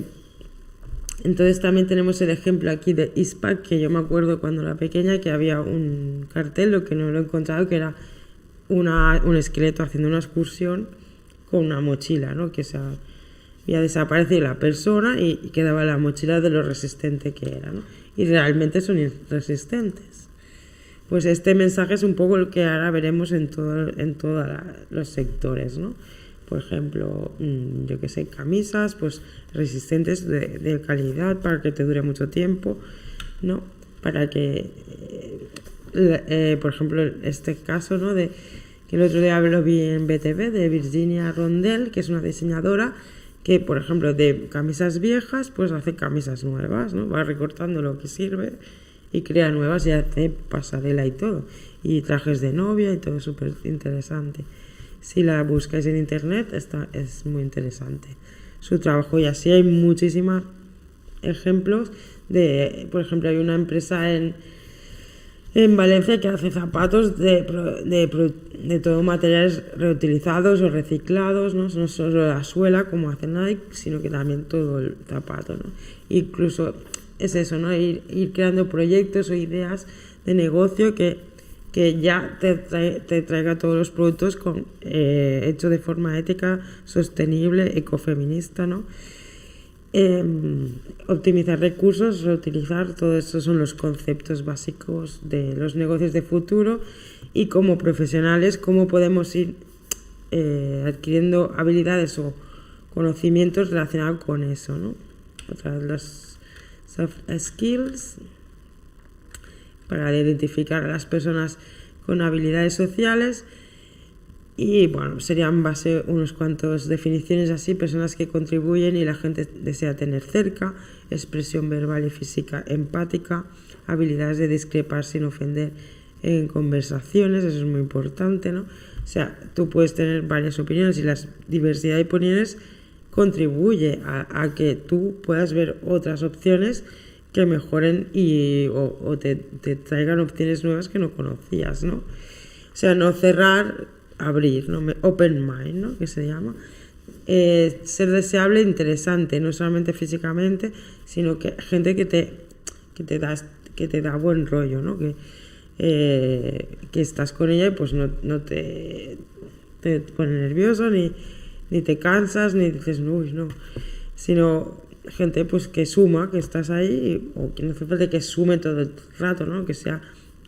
entonces también tenemos el ejemplo aquí de ISPAC, que yo me acuerdo cuando era pequeña que había un cartel, lo que no lo he encontrado, que era una, un esqueleto haciendo una excursión con una mochila, ¿no? Que se había desaparecido la persona y, quedaba la mochila de lo resistente que era, ¿no? Y realmente son resistentes. Pues este mensaje es un poco el que ahora veremos en, todo, en todos los sectores, ¿no? Por ejemplo, mm, yo que sé, camisas, pues resistentes de, calidad para que te dure mucho tiempo, ¿no? Para que, eh, eh, por ejemplo, este caso, ¿no? De que el otro día lo vi en BTV de Virginia Rondell, que es una diseñadora que, por ejemplo, de camisas viejas, pues hace camisas nuevas, ¿no? Va recortando lo que sirve y crea nuevas y hace pasarela y todo. Y trajes de novia y todo súper interesante. Si la buscáis en internet, está, es muy interesante su trabajo. Y así hay muchísimos ejemplos de, por ejemplo, hay una empresa en, en Valencia que hace zapatos de, de, de todo materiales reutilizados o reciclados, ¿no? no solo la suela como hace Nike, sino que también todo el zapato. ¿no? Incluso es eso, ¿no? ir, ir creando proyectos o ideas de negocio que que ya te, te traiga todos los productos con, eh, hecho de forma ética, sostenible, ecofeminista, ¿no? Em, optimizar recursos, reutilizar, todo eso son los conceptos básicos de los negocios de futuro y como profesionales cómo podemos ir eh, adquiriendo habilidades o conocimientos relacionados con eso, ¿no? Otra de las soft skills, para identificar a las personas con habilidades sociales y bueno, serían base unos cuantos definiciones así, personas que contribuyen y la gente desea tener cerca, expresión verbal y física empática, habilidades de discrepar sin ofender en conversaciones, eso es muy importante, ¿no? O sea, tú puedes tener varias opiniones y la diversidad de opiniones contribuye a, a que tú puedas ver otras opciones que mejoren y, o, te, traigan opciones nuevas que no conocías, ¿no? O sea, no cerrar, abrir, ¿no? Open mind, ¿no? Que se llama. Eh, ser deseable interesante, no solamente físicamente, sino que gente que te, que te, da, que te da buen rollo, ¿no? Que, eh, que estás con ella y pues no, no te, te pone nervioso, ni, ni te cansas, ni dices, uy, no, sino gente pues que suma, que estás ahí, o que no hace falta que sume todo el rato, ¿no? Que sea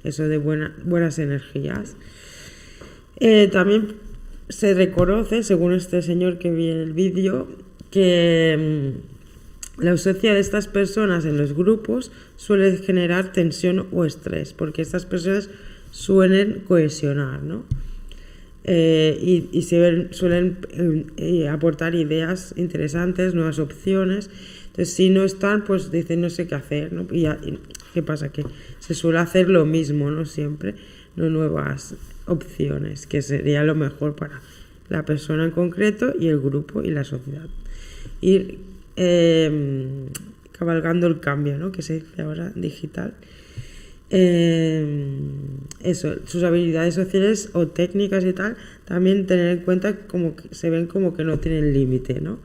eso de buena, buenas energías. Eh, también se reconoce, según este señor que vi en el vídeo, que mm, la ausencia de estas personas en los grupos suele generar tensión o estrés, porque estas personas suelen cohesionar, ¿no? Eh, y, se suelen eh, aportar ideas interesantes, nuevas opciones. Entonces, si no están, pues dicen no sé qué hacer, ¿qué pasa? Que se suele hacer lo mismo, ¿no? Siempre, no nuevas opciones, que sería lo mejor para la persona en concreto y el grupo y la sociedad. Ir em, cabalgando el cambio, ¿no? Que se dice ahora digital. Em, eso, sus habilidades sociales o técnicas y tal, también tener en cuenta como que se ven como que no tienen límite, ¿no?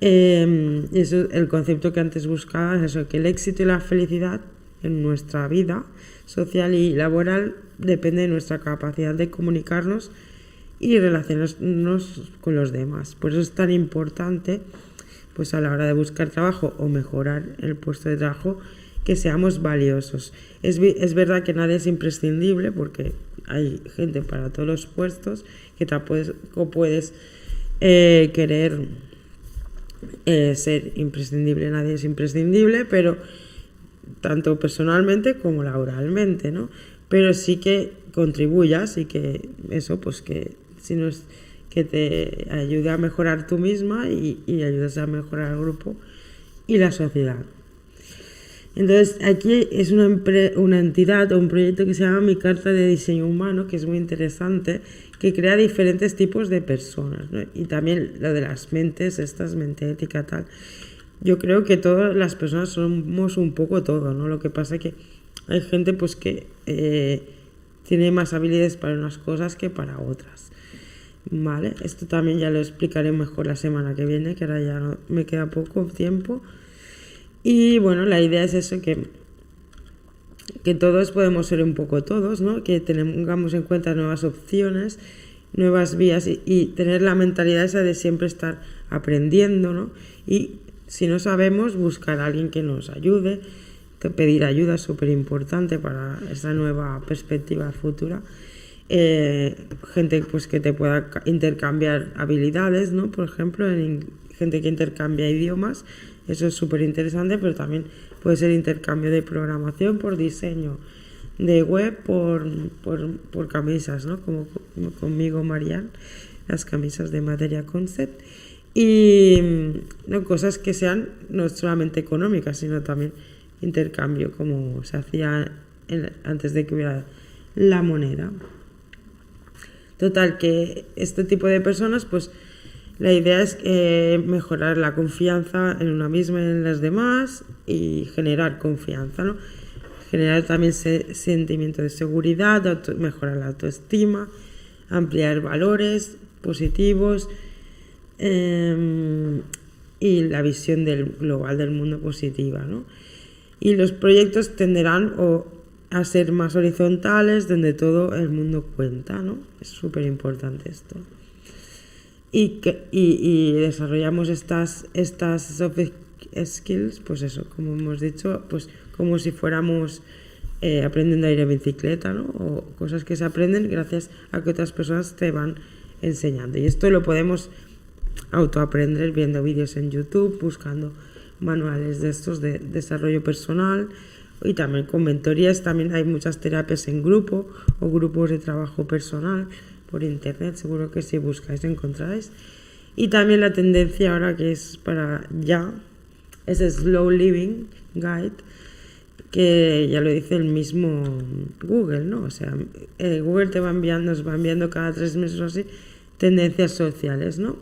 Eh, eso, el concepto que antes buscaba es eso, que el éxito y la felicidad en nuestra vida social y laboral depende de nuestra capacidad de comunicarnos y relacionarnos con los demás. Por eso es tan importante, pues a la hora de buscar trabajo o mejorar el puesto de trabajo, que seamos valiosos. Es, es verdad que nadie es imprescindible porque hay gente para todos los puestos que tampoco puedes eh, querer eh, ser imprescindible, nadie es imprescindible, pero tanto personalmente como laboralmente, ¿no? Pero sí que contribuyas y que eso, pues que si no que te ayude a mejorar tú misma y, y ayudas a mejorar el grupo y la sociedad. Entonces, aquí es una, una entidad o un proyecto que se llama Mi Carta de Diseño Humano, que es muy interesante, que crea diferentes tipos de personas. Y también lo de las mentes, estas mente ética tal. yo creo que todas las personas somos un poco todo, ¿no? Lo que pasa es que hay gente pues que eh, tiene más habilidades para unas cosas que para otras. Vale, esto también ya lo explicaré mejor la semana que viene, que ahora ya no, me queda poco tiempo. Y bueno, la idea es eso, que, que todos podemos ser un poco todos, ¿no? Que tengamos en cuenta nuevas opciones, nuevas vías y, tener la mentalidad esa de siempre estar aprendiendo, ¿no? Y si no sabemos, buscar a alguien que nos ayude, pedir ayuda es súper importante para esa nueva perspectiva futura. Eh, gente pues que te pueda intercambiar habilidades, ¿no? Por ejemplo, gente que intercambia idiomas, eso es súper interesante, pero también puede ser intercambio de programación por diseño, de web por, por, camisas, ¿no? Como, conmigo, Marian, las camisas de Materia Concept y no cosas que sean no solamente económicas, sino también intercambio, como se hacía antes de que hubiera la moneda. Total, que este tipo de personas, pues la idea es mejorar la confianza en una misma y en las demás y generar confianza, ¿no? Generar también sentimiento de seguridad, mejorar la autoestima, ampliar valores positivos, Em, y la visión del global del mundo positiva. ¿no? Y los proyectos tenderán a ser más horizontales, donde todo el mundo cuenta. ¿no? Es súper importante esto. Y, que, y, desarrollamos estas, estas soft skills, pues eso, como hemos dicho, pues como si fuéramos eh, aprendiendo a ir en bicicleta, ¿no? O cosas que se aprenden gracias a que otras personas te van enseñando. Y esto lo podemos autoaprender viendo vídeos en YouTube, buscando manuales de estos de desarrollo personal y también con mentorías. También hay muchas terapias en grupo o grupos de trabajo personal por internet. Seguro que si buscáis encontráis. Y también la tendencia ahora que es para ya es Slow Living Guide que ya lo dice el mismo Google, ¿no? O sea, eh, Google te va enviando, nos va enviando cada tres meses o así tendencias sociales, ¿no?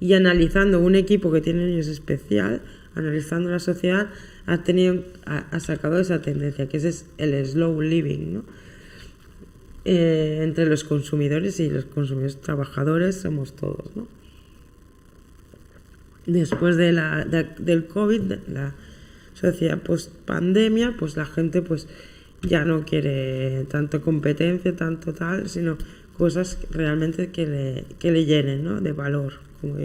y analizando un equipo que tiene ellos especial, analizando la sociedad, ha, tenido, ha, sacado esa tendencia, que es el slow living, ¿no? Eh, entre los consumidores y los consumidores trabajadores somos todos. ¿no? Después del COVID, la sociedad post pandemia, pues la gente pues ya no quiere tanto competencia, tanto tal, sino cosas realmente que le, que le llenen ¿no? de valor como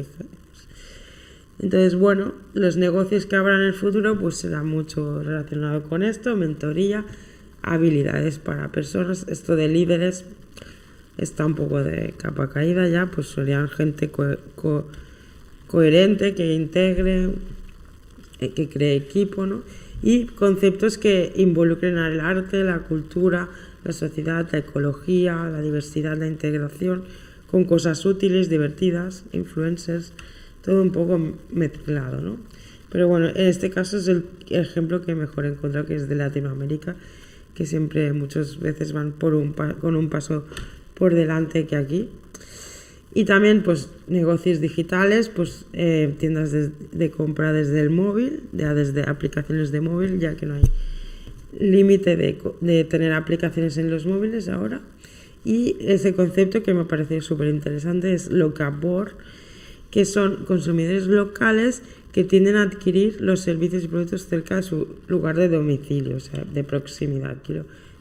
Entonces, bueno, los negocios que habrá en el futuro, pues será mucho relacionado con esto, mentoría, habilidades para personas, esto de líderes está un poco de capa caída ya, pues serían gente coherente, que integre, eh, que cree equipo, ¿no? Y conceptos que involucren al arte, la cultura, la sociedad, la ecología, la diversidad, la integración, con cosas útiles, divertidas, influencers, todo un poco mezclado, ¿no? Pero bueno, en este caso es el ejemplo que mejor he encontrado, que es de Latinoamérica, que siempre muchas veces van por un con un paso por delante que aquí. Y también, pues, negocios digitales, pues, eh, tiendas de, compra desde el móvil, ya desde aplicaciones de móvil, ya que no hay límite de, tener aplicaciones en los móviles ahora. Y ese concepto que me parece súper interesante es locabor, que son consumidores locales que tienden a adquirir los servicios y productos cerca de su lugar de domicilio, o sea, de proximidad,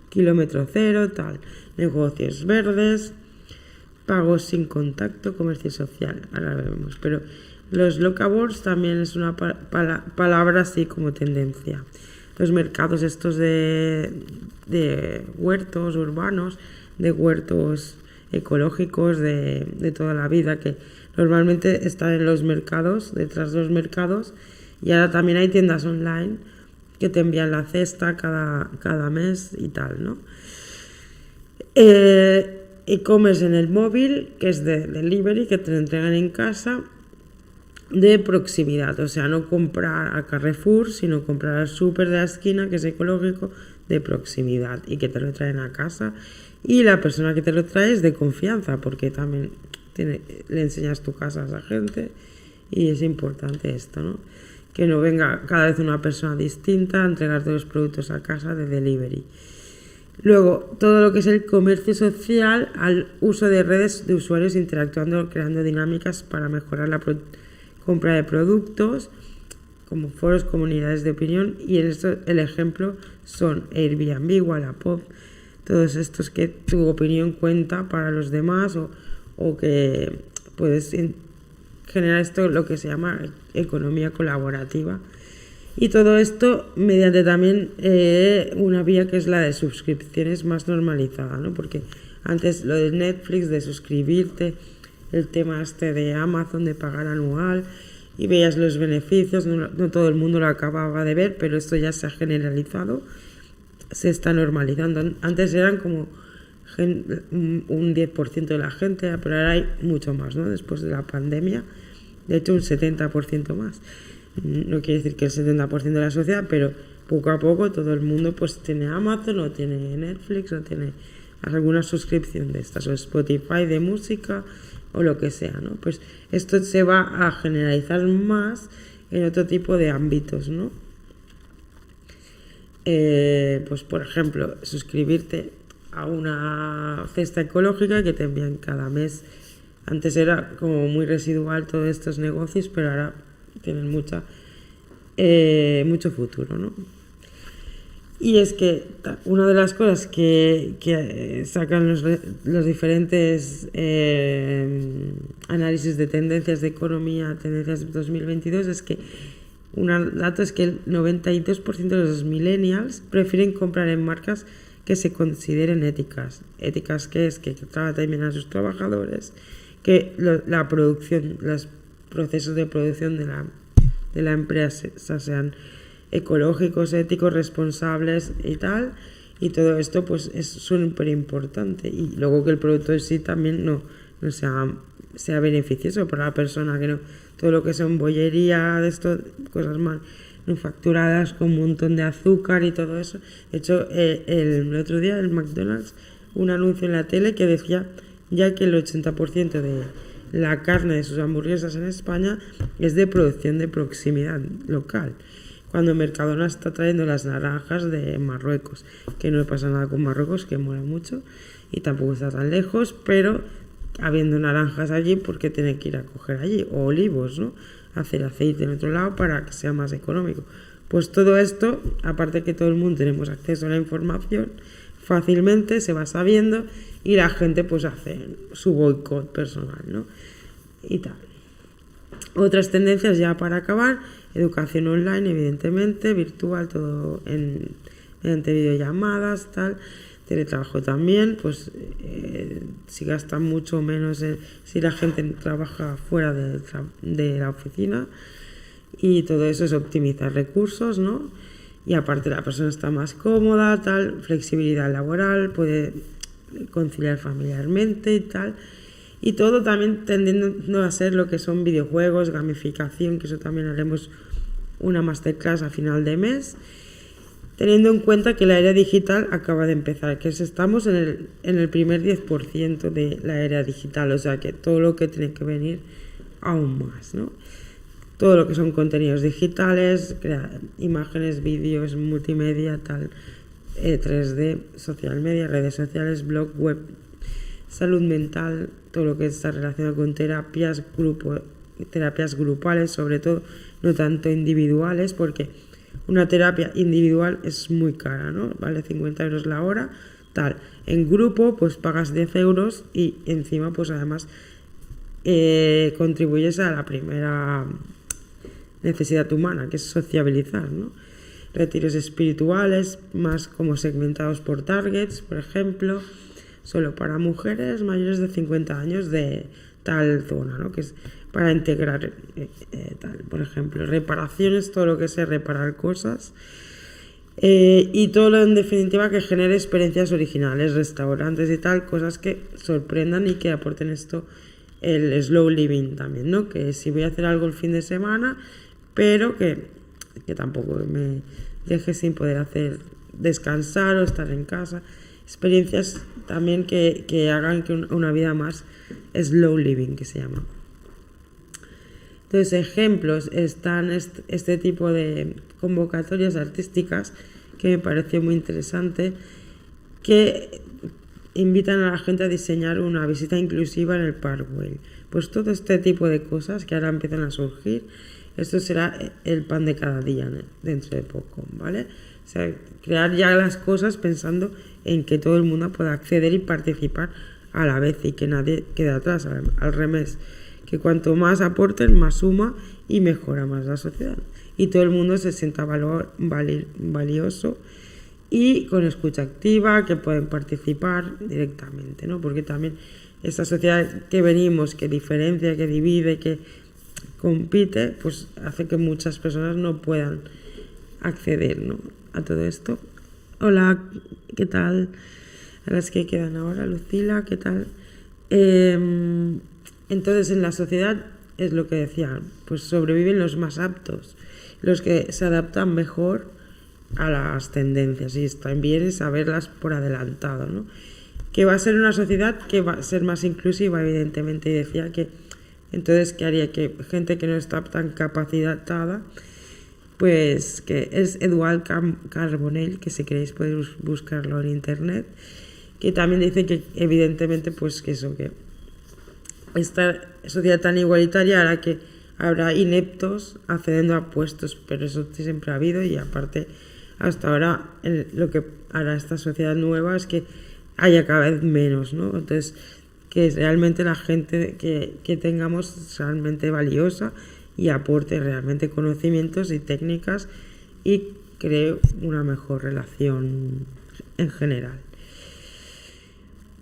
kilómetro cero, tal, negocios verdes, pagos sin contacto, comercio social, ahora vemos, pero los locabors también es una palabra así como tendencia. Los mercados estos de huertos urbanos de huertos ecológicos de, toda la vida, que normalmente están en los mercados, detrás de los mercados, y ahora también hay tiendas online que te envían la cesta cada, cada mes y tal, ¿no? Eh, e-commerce en el móvil, que es de delivery, que te entregan en casa, de proximidad, o sea, no comprar a Carrefour, sino comprar al súper de la esquina, que es ecológico, de proximidad y que te lo traen a casa y la persona que te lo trae es de confianza, porque también tiene, le enseñas tu casa a esa gente Y es importante esto, ¿no? Que no venga cada vez una persona distinta a entregar todos los productos a casa de delivery. Luego, todo lo que es el comercio social al uso de redes de usuarios interactuando, creando dinámicas para mejorar la compra de productos, como foros, comunidades de opinión. Y en esto el ejemplo son Airbnb, Wallapop, todos estos que tu opinión cuenta para los demás o, o que puedes generar esto lo que se llama economía colaborativa y todo esto mediante también eh, una vía que es la de suscripciones más normalizada, ¿no? Porque antes lo de Netflix, de suscribirte, el tema este de Amazon, de pagar anual, y veías los beneficios, no, todo el mundo lo acababa de ver, pero esto ya se ha generalizado, se está normalizando. Antes eran como un 10% de la gente, pero ahora hay mucho más, ¿no? Después de la pandemia, de hecho un 70% más no quiere decir que el 70% de la sociedad, pero poco a poco todo el mundo pues tiene Amazon o tiene Netflix o tiene alguna suscripción de estas o Spotify de música o lo que sea, ¿no? Pues esto se va a generalizar más en otro tipo de ámbitos, ¿no? Eh, pues por ejemplo, suscribirte a una cesta ecológica que te cada mes. Antes era como muy residual todos estos negocios, pero ahora tienen mucha, eh, mucho futuro, ¿no? Y es que una de las cosas que, que sacan los, los diferentes eh, análisis de tendencias de economía, tendencias de 2022, es que un dato es que el 92% de los millennials prefieren comprar en marcas que se consideren éticas. Éticas que es que traten a sus trabajadores, que la producción, los procesos de producción de la, de la empresa sean ecológicos, éticos, responsables y tal. Y todo esto pues es súper importante. Y luego que el producto en sí también no, no sea, sea beneficioso para la persona, que no todo lo que son bollería, esto, cosas manufacturadas con un montón de azúcar y todo eso. De hecho, eh, el, otro día el McDonald's, un anuncio en la tele que decía ya que el 80% de la carne de sus hamburguesas en España es de producción de proximidad local. Cuando Mercadona está trayendo las naranjas de Marruecos, que no pasa nada con Marruecos, que mola mucho y tampoco está tan lejos, pero habiendo naranjas allí, ¿por qué tiene que ir a coger allí? O olivos, ¿no? Hacer aceite en otro lado para que sea más económico. Pues todo esto, aparte que todo el mundo tenemos acceso a la información, fácilmente se va sabiendo y la gente pues hace su boicot personal, ¿no? Y tal. Otras tendencias ya para acabar, educación online, evidentemente, virtual, todo en, mediante videollamadas, tal, teletrabajo también, pues eh, si gasta mucho menos, si la gente trabaja fuera de, de la oficina y todo eso es optimizar recursos, ¿no? Y aparte la persona está más cómoda, tal, flexibilidad laboral, puede conciliar familiarmente y tal. Y todo también tendiendo a ser lo que son videojuegos, gamificación, que eso también haremos una masterclass a final de mes, teniendo en cuenta que la era digital acaba de empezar, que estamos en el, en el primer 10% de la era digital, o sea que todo lo que tiene que venir aún más, ¿no? Todo lo que son contenidos digitales, imágenes, vídeos, multimedia, tal, 3D, eh, social media, redes sociales, blog, web, salud mental, todo lo que está relacionado con terapias, grupo, terapias grupales, sobre todo, no tanto individuales, porque una terapia individual es muy cara, ¿no? Vale 50 euros la hora, tal. En grupo, pues pagas 10 euros y encima, pues además eh, contribuyes a la primera necesidad humana, que es sociabilizar, ¿no? retiros espirituales, más como segmentados por targets, por ejemplo, solo para mujeres mayores de 50 años de tal zona, ¿no? Para integrar eh, eh, tal, por ejemplo, reparaciones, todo lo que sea reparar cosas. Eh, y todo lo en definitiva que genere experiencias originales, restaurantes y tal, cosas que sorprendan y que aporten esto el slow living también, ¿no? Que si voy a hacer algo el fin de semana, pero que que tampoco me deje sin poder hacer descansar o estar en casa. Experiencias también que, que hagan que una vida más slow living, que se llama. Entonces, ejemplos están este tipo de convocatorias artísticas que me pareció muy interesante, que invitan a la gente a diseñar una visita inclusiva en el Parkway. Pues todo este tipo de cosas que ahora empiezan a surgir, esto será el pan de cada día dentro de poco, ¿vale? Crear ya las cosas pensando en que todo el mundo pueda acceder y participar a la vez y que nadie quede atrás, al, revés, que cuanto más aporten, más suma y mejora más la sociedad. Y todo el mundo se sienta valor, valioso y con escucha activa, que pueden participar directamente, ¿no? Porque también esta sociedad que venimos, que diferencia, que divide, que compite, pues hace que muchas personas no puedan acceder ¿no? a todo esto. Hola, ¿qué tal? A las que quedan ahora, Lucila, ¿qué tal? Em, entonces, en la sociedad es lo que decían, pues sobreviven los más aptos, los que se adaptan mejor a las tendencias y están bien saberlas por adelantado, ¿no? Que va a ser una sociedad que va a ser más inclusiva, evidentemente, y decía que entonces, ¿qué haría? Que gente que no está tan capacitada, pues que es Eduard Carbonell, que si queréis podéis buscarlo en internet, que también dice que evidentemente, pues que eso, que esta sociedad tan igualitaria hará que habrá ineptos accediendo a puestos, pero eso siempre ha habido y aparte hasta ahora lo que hará esta sociedad nueva es que haya cada vez menos, ¿no? Entonces, que realmente la gente que, que tengamos realmente valiosa y aporte realmente conocimientos y técnicas y cree una mejor relación en general.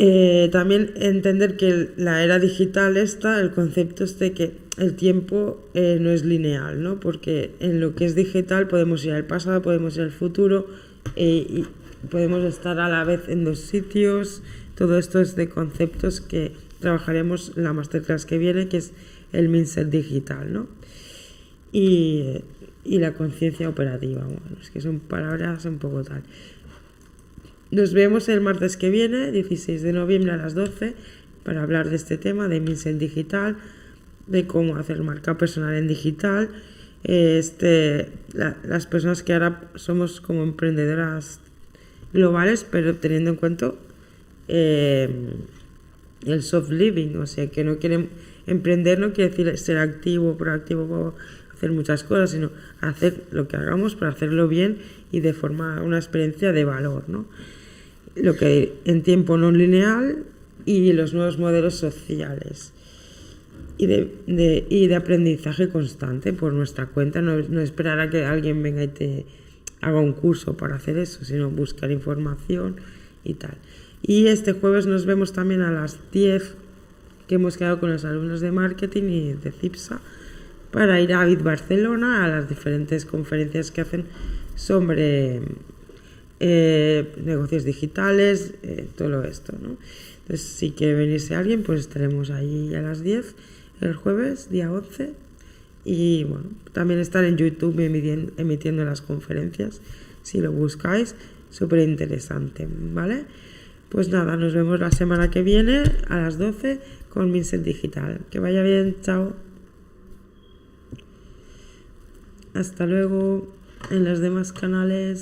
Eh, también entender que la era digital está, el concepto es de que el tiempo eh, no es lineal, ¿no? Porque en lo que es digital podemos ir al pasado, podemos ir al futuro eh, y podemos estar a la vez en dos sitios. Todo esto es de conceptos que trabajaremos la masterclass que viene, que es el mindset digital, ¿no? Y, y la conciencia operativa, bueno, es que son palabras un poco tal. Nos vemos el martes que viene, 16 de noviembre a las 12, para hablar de este tema de Mindset Digital, de cómo hacer marca personal en digital. Este, las personas que ahora somos como emprendedoras globales, pero teniendo en cuenta eh, el soft living, o sea, que no quieren emprender, no quiere decir ser activo, proactivo, hacer muchas cosas, sino hacer lo que hagamos para hacerlo bien y de forma, una experiencia de valor, ¿no? Lo que en tiempo no lineal y los nuevos modelos sociales y de, y de aprendizaje constante por nuestra cuenta, no, no, esperar a que alguien venga y te haga un curso para hacer eso, sino buscar información y tal. Y este jueves nos vemos también a las 10 que hemos quedado con los alumnos de marketing y de CIPSA para ir a Vid Barcelona a las diferentes conferencias que hacen sobre eh, negocios digitales, eh, todo esto, ¿no? Entonces, si quiere venirse alguien, pues estaremos ahí a las 10 el jueves, día 11. Y bueno, también estar en YouTube emitiendo, emitiendo las conferencias, si lo buscáis, súper interesante, ¿vale? Pues nada, nos vemos la semana que viene a las 12 con Vincent Digital. Que vaya bien, chao. Hasta luego en los demás canales.